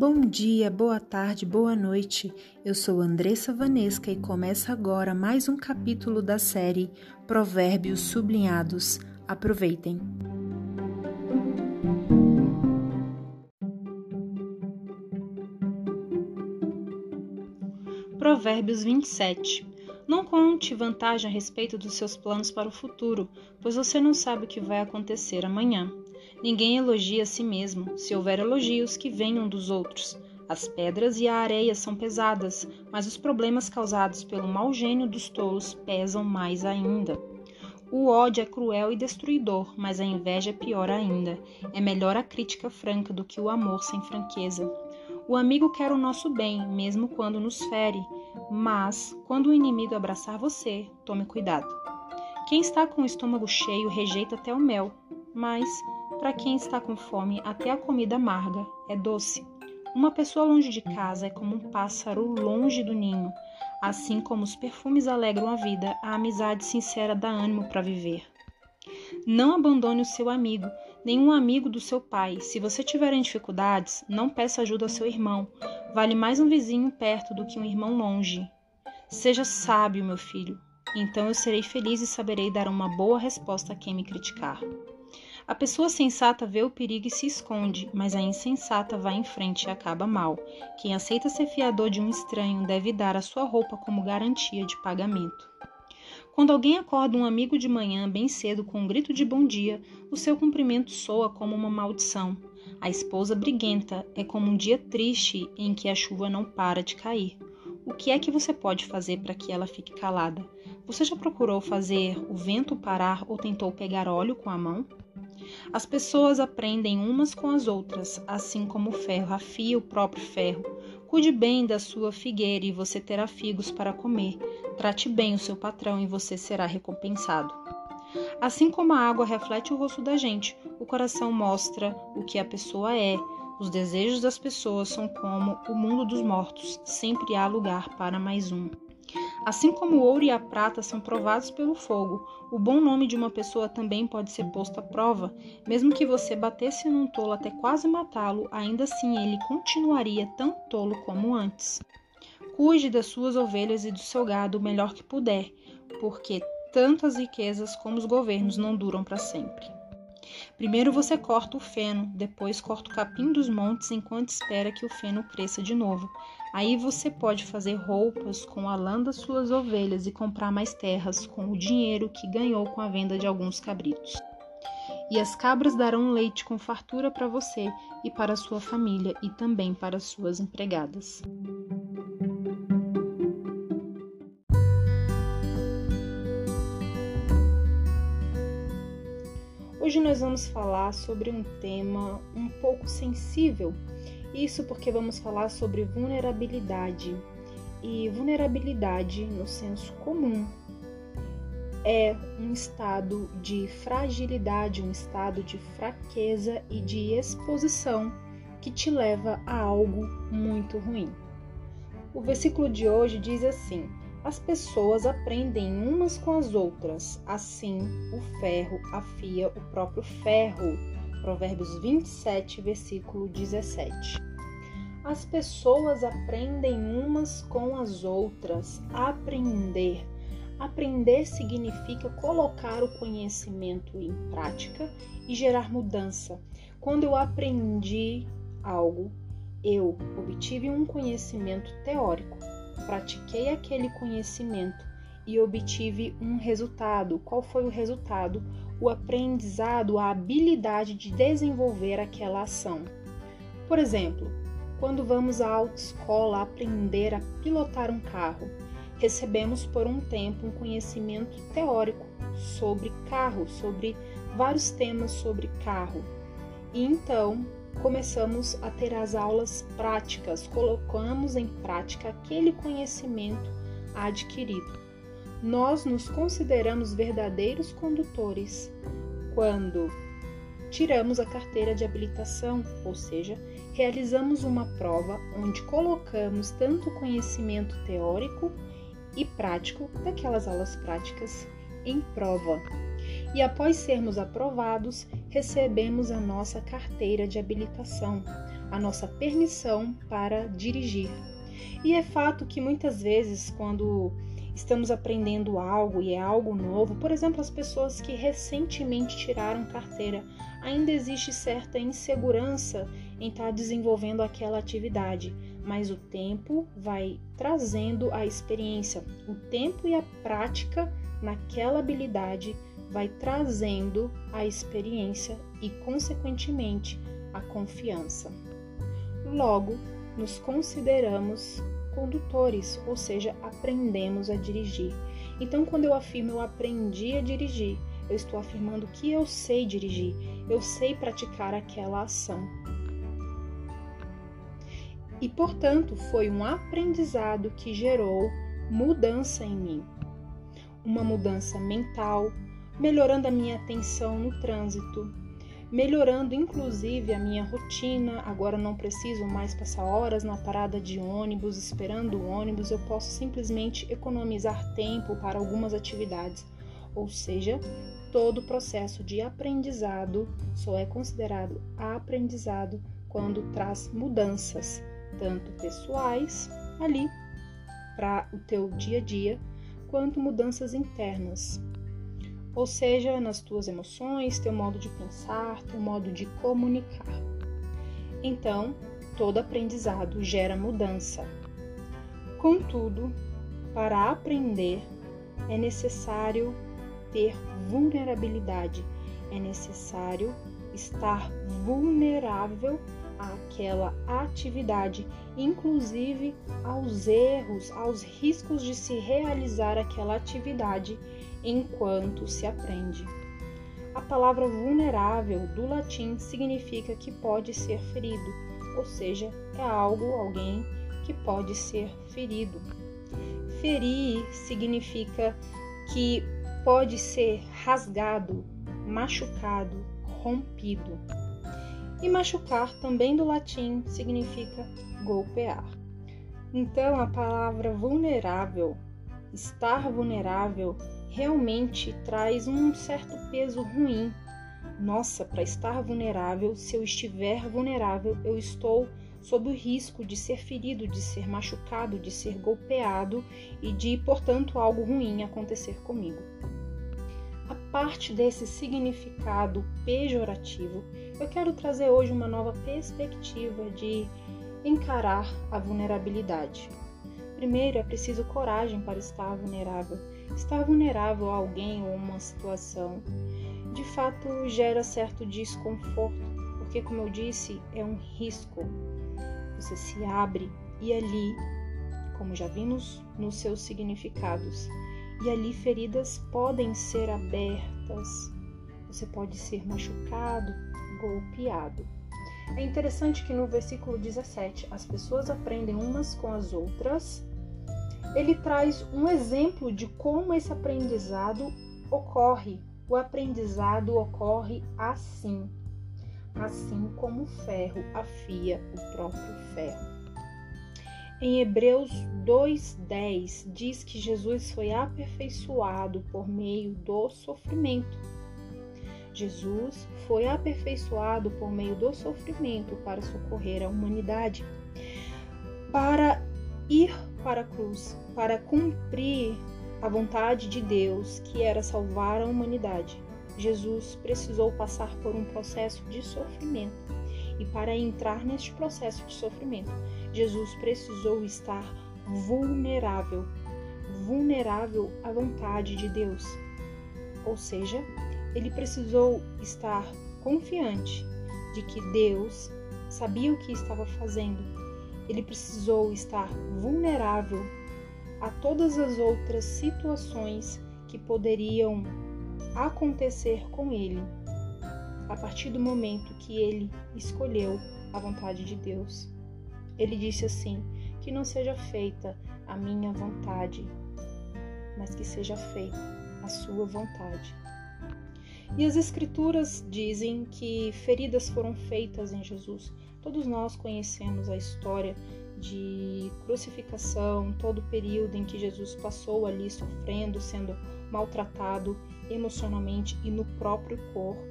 Bom dia, boa tarde, boa noite. Eu sou Andressa Vanesca e começa agora mais um capítulo da série Provérbios Sublinhados. Aproveitem. Provérbios 27 Não conte vantagem a respeito dos seus planos para o futuro, pois você não sabe o que vai acontecer amanhã. Ninguém elogia a si mesmo, se houver elogios que venham dos outros. As pedras e a areia são pesadas, mas os problemas causados pelo mau gênio dos tolos pesam mais ainda. O ódio é cruel e destruidor, mas a inveja é pior ainda. É melhor a crítica franca do que o amor sem franqueza. O amigo quer o nosso bem, mesmo quando nos fere, mas quando o inimigo abraçar você, tome cuidado. Quem está com o estômago cheio rejeita até o mel, mas para quem está com fome, até a comida amarga é doce. Uma pessoa longe de casa é como um pássaro longe do ninho. Assim como os perfumes alegram a vida, a amizade sincera dá ânimo para viver. Não abandone o seu amigo, nenhum amigo do seu pai. Se você tiver dificuldades, não peça ajuda ao seu irmão. Vale mais um vizinho perto do que um irmão longe. Seja sábio, meu filho. Então eu serei feliz e saberei dar uma boa resposta a quem me criticar. A pessoa sensata vê o perigo e se esconde, mas a insensata vai em frente e acaba mal. Quem aceita ser fiador de um estranho deve dar a sua roupa como garantia de pagamento. Quando alguém acorda um amigo de manhã bem cedo com um grito de bom dia, o seu cumprimento soa como uma maldição. A esposa briguenta é como um dia triste em que a chuva não para de cair. O que é que você pode fazer para que ela fique calada? Você já procurou fazer o vento parar ou tentou pegar óleo com a mão? As pessoas aprendem umas com as outras, assim como o ferro afia o próprio ferro. Cuide bem da sua figueira e você terá figos para comer. Trate bem o seu patrão e você será recompensado. Assim como a água reflete o rosto da gente, o coração mostra o que a pessoa é. Os desejos das pessoas são como o mundo dos mortos, sempre há lugar para mais um. Assim como o ouro e a prata são provados pelo fogo, o bom nome de uma pessoa também pode ser posto à prova. Mesmo que você batesse num tolo até quase matá-lo, ainda assim ele continuaria tão tolo como antes. Cuide das suas ovelhas e do seu gado o melhor que puder, porque tanto as riquezas como os governos não duram para sempre. Primeiro você corta o feno, depois corta o capim dos montes enquanto espera que o feno cresça de novo. Aí você pode fazer roupas com a lã das suas ovelhas e comprar mais terras com o dinheiro que ganhou com a venda de alguns cabritos. E as cabras darão leite com fartura para você e para sua família e também para suas empregadas. Hoje nós vamos falar sobre um tema um pouco sensível. Isso porque vamos falar sobre vulnerabilidade. E vulnerabilidade, no senso comum, é um estado de fragilidade, um estado de fraqueza e de exposição que te leva a algo muito ruim. O versículo de hoje diz assim: as pessoas aprendem umas com as outras, assim o ferro afia o próprio ferro. Provérbios 27, versículo 17. As pessoas aprendem umas com as outras. Aprender. Aprender significa colocar o conhecimento em prática e gerar mudança. Quando eu aprendi algo, eu obtive um conhecimento teórico pratiquei aquele conhecimento e obtive um resultado. Qual foi o resultado? O aprendizado, a habilidade de desenvolver aquela ação. Por exemplo, quando vamos à autoescola aprender a pilotar um carro, recebemos por um tempo um conhecimento teórico sobre carro, sobre vários temas sobre carro. E então começamos a ter as aulas práticas, colocamos em prática aquele conhecimento adquirido. Nós nos consideramos verdadeiros condutores quando tiramos a carteira de habilitação, ou seja, realizamos uma prova onde colocamos tanto conhecimento teórico e prático daquelas aulas práticas em prova. e após sermos aprovados, recebemos a nossa carteira de habilitação, a nossa permissão para dirigir. E é fato que muitas vezes, quando estamos aprendendo algo e é algo novo, por exemplo, as pessoas que recentemente tiraram carteira, ainda existe certa insegurança em estar desenvolvendo aquela atividade, mas o tempo vai trazendo a experiência, o tempo e a prática naquela habilidade vai trazendo a experiência e, consequentemente, a confiança. Logo, nos consideramos condutores, ou seja, aprendemos a dirigir. Então, quando eu afirmo eu aprendi a dirigir, eu estou afirmando que eu sei dirigir, eu sei praticar aquela ação. E, portanto, foi um aprendizado que gerou mudança em mim. Uma mudança mental, melhorando a minha atenção no trânsito, melhorando inclusive a minha rotina. Agora não preciso mais passar horas na parada de ônibus esperando o ônibus, eu posso simplesmente economizar tempo para algumas atividades. Ou seja, todo o processo de aprendizado só é considerado aprendizado quando traz mudanças, tanto pessoais ali para o teu dia a dia, quanto mudanças internas, ou seja, nas tuas emoções, teu modo de pensar, teu modo de comunicar. Então, todo aprendizado gera mudança. Contudo, para aprender é necessário ter vulnerabilidade, é necessário estar vulnerável àquela atividade, inclusive aos erros, aos riscos de se realizar aquela atividade enquanto se aprende. A palavra vulnerável do latim significa que pode ser ferido, ou seja, é algo, alguém que pode ser ferido. Ferir significa que pode ser rasgado, machucado, rompido. E machucar também do latim significa golpear. Então a palavra vulnerável, estar vulnerável, realmente traz um certo peso ruim. Nossa, para estar vulnerável, se eu estiver vulnerável, eu estou sob o risco de ser ferido, de ser machucado, de ser golpeado e de, portanto, algo ruim acontecer comigo. A parte desse significado pejorativo, eu quero trazer hoje uma nova perspectiva de encarar a vulnerabilidade. Primeiro, é preciso coragem para estar vulnerável Estar vulnerável a alguém ou uma situação, de fato gera certo desconforto, porque, como eu disse, é um risco. Você se abre e ali, como já vimos nos seus significados, e ali feridas podem ser abertas, você pode ser machucado, golpeado. É interessante que no versículo 17 as pessoas aprendem umas com as outras ele traz um exemplo de como esse aprendizado ocorre. O aprendizado ocorre assim, assim como o ferro afia o próprio ferro. Em Hebreus 2:10 diz que Jesus foi aperfeiçoado por meio do sofrimento. Jesus foi aperfeiçoado por meio do sofrimento para socorrer a humanidade, para ir para a cruz para cumprir a vontade de Deus, que era salvar a humanidade. Jesus precisou passar por um processo de sofrimento. E para entrar neste processo de sofrimento, Jesus precisou estar vulnerável, vulnerável à vontade de Deus. Ou seja, ele precisou estar confiante de que Deus sabia o que estava fazendo ele precisou estar vulnerável a todas as outras situações que poderiam acontecer com ele a partir do momento que ele escolheu a vontade de Deus. Ele disse assim: Que não seja feita a minha vontade, mas que seja feita a sua vontade. E as Escrituras dizem que feridas foram feitas em Jesus Todos nós conhecemos a história de crucificação, todo o período em que Jesus passou ali sofrendo, sendo maltratado emocionalmente e no próprio corpo.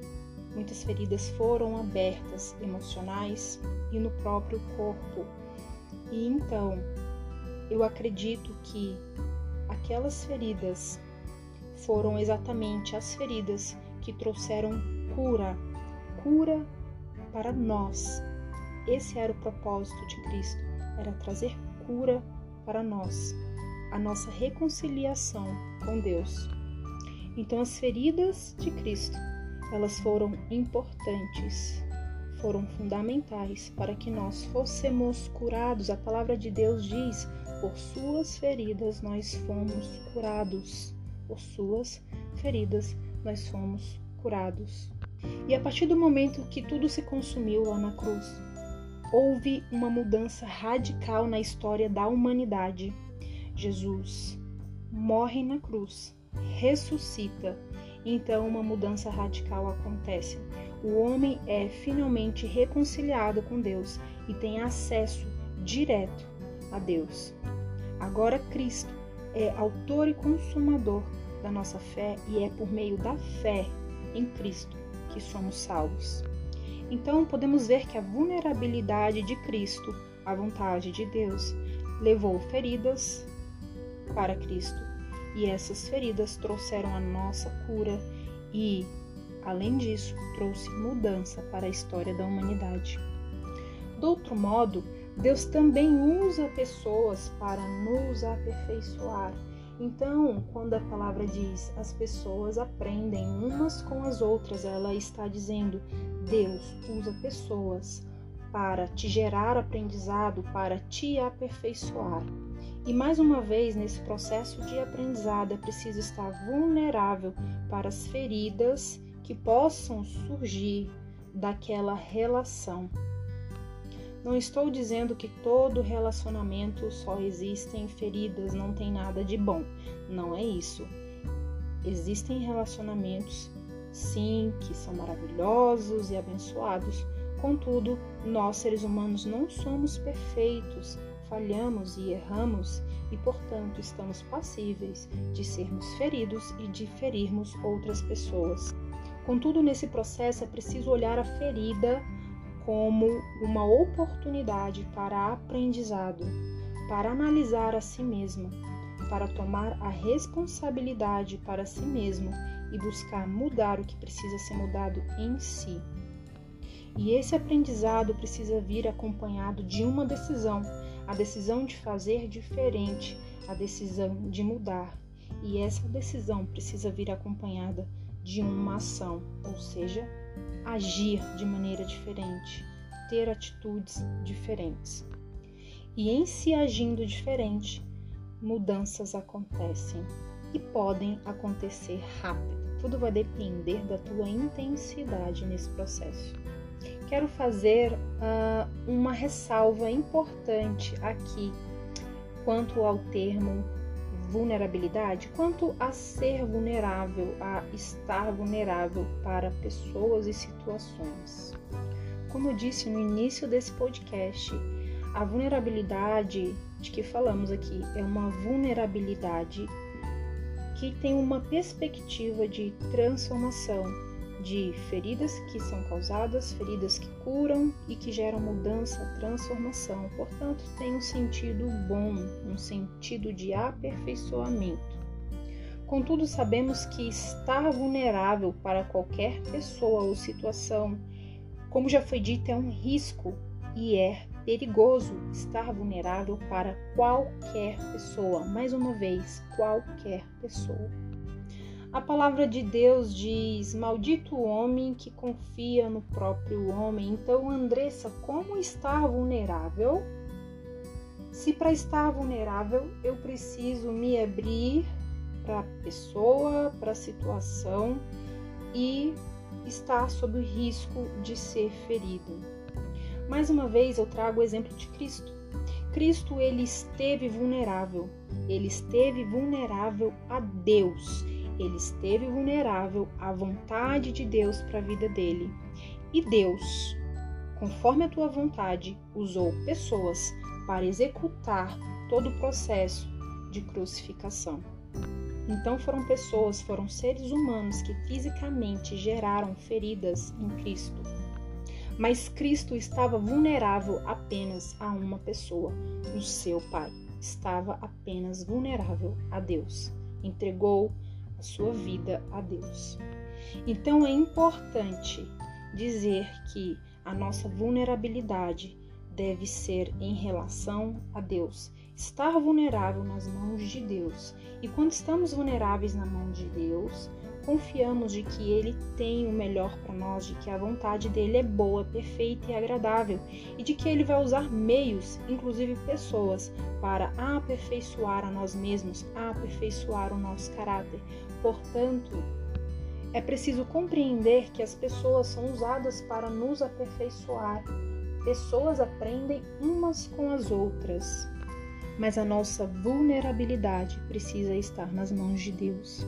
Muitas feridas foram abertas emocionais e no próprio corpo. E então, eu acredito que aquelas feridas foram exatamente as feridas que trouxeram cura, cura para nós. Esse era o propósito de Cristo, era trazer cura para nós, a nossa reconciliação com Deus. Então as feridas de Cristo, elas foram importantes, foram fundamentais para que nós fôssemos curados. A palavra de Deus diz: "Por suas feridas nós fomos curados". Por suas feridas nós fomos curados. E a partir do momento que tudo se consumiu lá na cruz, houve uma mudança radical na história da humanidade. Jesus morre na cruz, ressuscita, então uma mudança radical acontece. O homem é finalmente reconciliado com Deus e tem acesso direto a Deus. Agora Cristo é autor e consumador da nossa fé e é por meio da fé em Cristo que somos salvos. Então, podemos ver que a vulnerabilidade de Cristo, a vontade de Deus, levou feridas para Cristo, e essas feridas trouxeram a nossa cura e, além disso, trouxe mudança para a história da humanidade. Do outro modo, Deus também usa pessoas para nos aperfeiçoar então, quando a palavra diz as pessoas aprendem umas com as outras, ela está dizendo Deus usa pessoas para te gerar aprendizado, para te aperfeiçoar. E mais uma vez, nesse processo de aprendizado, é preciso estar vulnerável para as feridas que possam surgir daquela relação. Não estou dizendo que todo relacionamento só existem feridas, não tem nada de bom. Não é isso. Existem relacionamentos, sim, que são maravilhosos e abençoados. Contudo, nós seres humanos não somos perfeitos, falhamos e erramos e, portanto, estamos passíveis de sermos feridos e de ferirmos outras pessoas. Contudo, nesse processo é preciso olhar a ferida como uma oportunidade para aprendizado, para analisar a si mesmo, para tomar a responsabilidade para si mesmo e buscar mudar o que precisa ser mudado em si. E esse aprendizado precisa vir acompanhado de uma decisão, a decisão de fazer diferente, a decisão de mudar. E essa decisão precisa vir acompanhada de uma ação, ou seja, agir de maneira diferente, ter atitudes diferentes. E em se agindo diferente, mudanças acontecem e podem acontecer rápido. Tudo vai depender da tua intensidade nesse processo. Quero fazer uh, uma ressalva importante aqui quanto ao termo vulnerabilidade quanto a ser vulnerável, a estar vulnerável para pessoas e situações. Como eu disse no início desse podcast, a vulnerabilidade de que falamos aqui é uma vulnerabilidade que tem uma perspectiva de transformação, de feridas que são causadas, feridas que curam e que geram mudança, transformação. Portanto, tem um sentido bom, um sentido de aperfeiçoamento. Contudo, sabemos que estar vulnerável para qualquer pessoa ou situação, como já foi dito, é um risco e é perigoso estar vulnerável para qualquer pessoa. Mais uma vez, qualquer pessoa. A palavra de Deus diz: Maldito o homem que confia no próprio homem. Então, Andressa, como estar vulnerável? Se para estar vulnerável eu preciso me abrir para a pessoa, para a situação e estar sob o risco de ser ferido. Mais uma vez eu trago o exemplo de Cristo. Cristo ele esteve vulnerável. Ele esteve vulnerável a Deus ele esteve vulnerável à vontade de Deus para a vida dele. E Deus, conforme a tua vontade, usou pessoas para executar todo o processo de crucificação. Então foram pessoas, foram seres humanos que fisicamente geraram feridas em Cristo. Mas Cristo estava vulnerável apenas a uma pessoa, o seu Pai. Estava apenas vulnerável a Deus. Entregou a sua vida a Deus. Então é importante dizer que a nossa vulnerabilidade deve ser em relação a Deus estar vulnerável nas mãos de Deus. E quando estamos vulneráveis na mão de Deus, confiamos de que Ele tem o melhor para nós, de que a vontade dele é boa, perfeita e agradável, e de que Ele vai usar meios, inclusive pessoas, para aperfeiçoar a nós mesmos, aperfeiçoar o nosso caráter. Portanto, é preciso compreender que as pessoas são usadas para nos aperfeiçoar. Pessoas aprendem umas com as outras mas a nossa vulnerabilidade precisa estar nas mãos de Deus.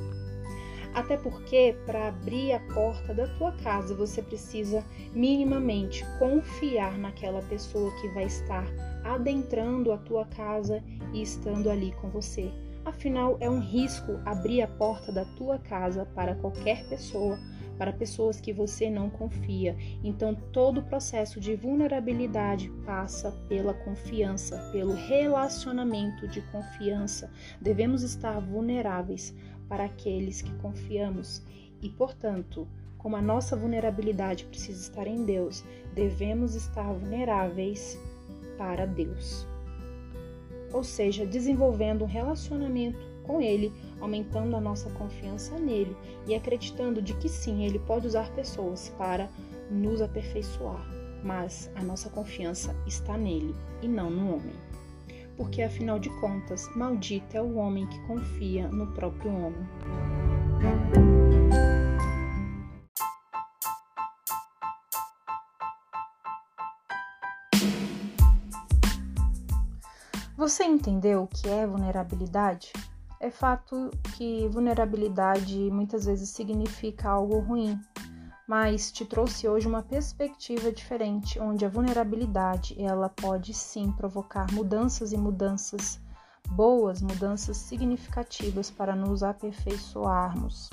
Até porque, para abrir a porta da tua casa, você precisa minimamente confiar naquela pessoa que vai estar adentrando a tua casa e estando ali com você. Afinal, é um risco abrir a porta da tua casa para qualquer pessoa para pessoas que você não confia. Então, todo o processo de vulnerabilidade passa pela confiança, pelo relacionamento de confiança. Devemos estar vulneráveis para aqueles que confiamos e, portanto, como a nossa vulnerabilidade precisa estar em Deus, devemos estar vulneráveis para Deus. Ou seja, desenvolvendo um relacionamento com Ele, aumentando a nossa confiança nele e acreditando de que sim, Ele pode usar pessoas para nos aperfeiçoar, mas a nossa confiança está nele e não no homem. Porque afinal de contas, maldito é o homem que confia no próprio homem. Você entendeu o que é vulnerabilidade? É fato que vulnerabilidade muitas vezes significa algo ruim, mas te trouxe hoje uma perspectiva diferente, onde a vulnerabilidade ela pode sim provocar mudanças e mudanças boas, mudanças significativas para nos aperfeiçoarmos.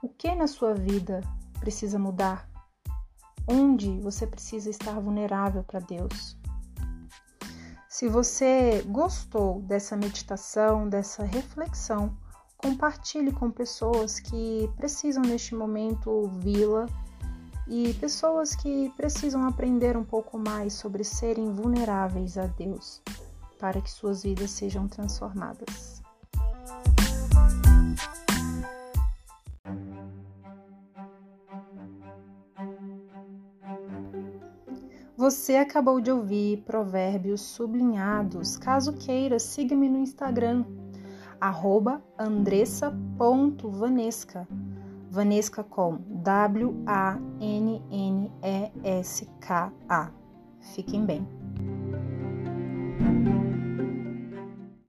O que na sua vida precisa mudar? Onde você precisa estar vulnerável para Deus? Se você gostou dessa meditação, dessa reflexão, compartilhe com pessoas que precisam neste momento ouvi-la e pessoas que precisam aprender um pouco mais sobre serem vulneráveis a Deus, para que suas vidas sejam transformadas. Você acabou de ouvir provérbios sublinhados. Caso queira, siga-me no Instagram, andressa.vanesca. Vanesca com W-A-N-N-E-S-K-A. Fiquem bem.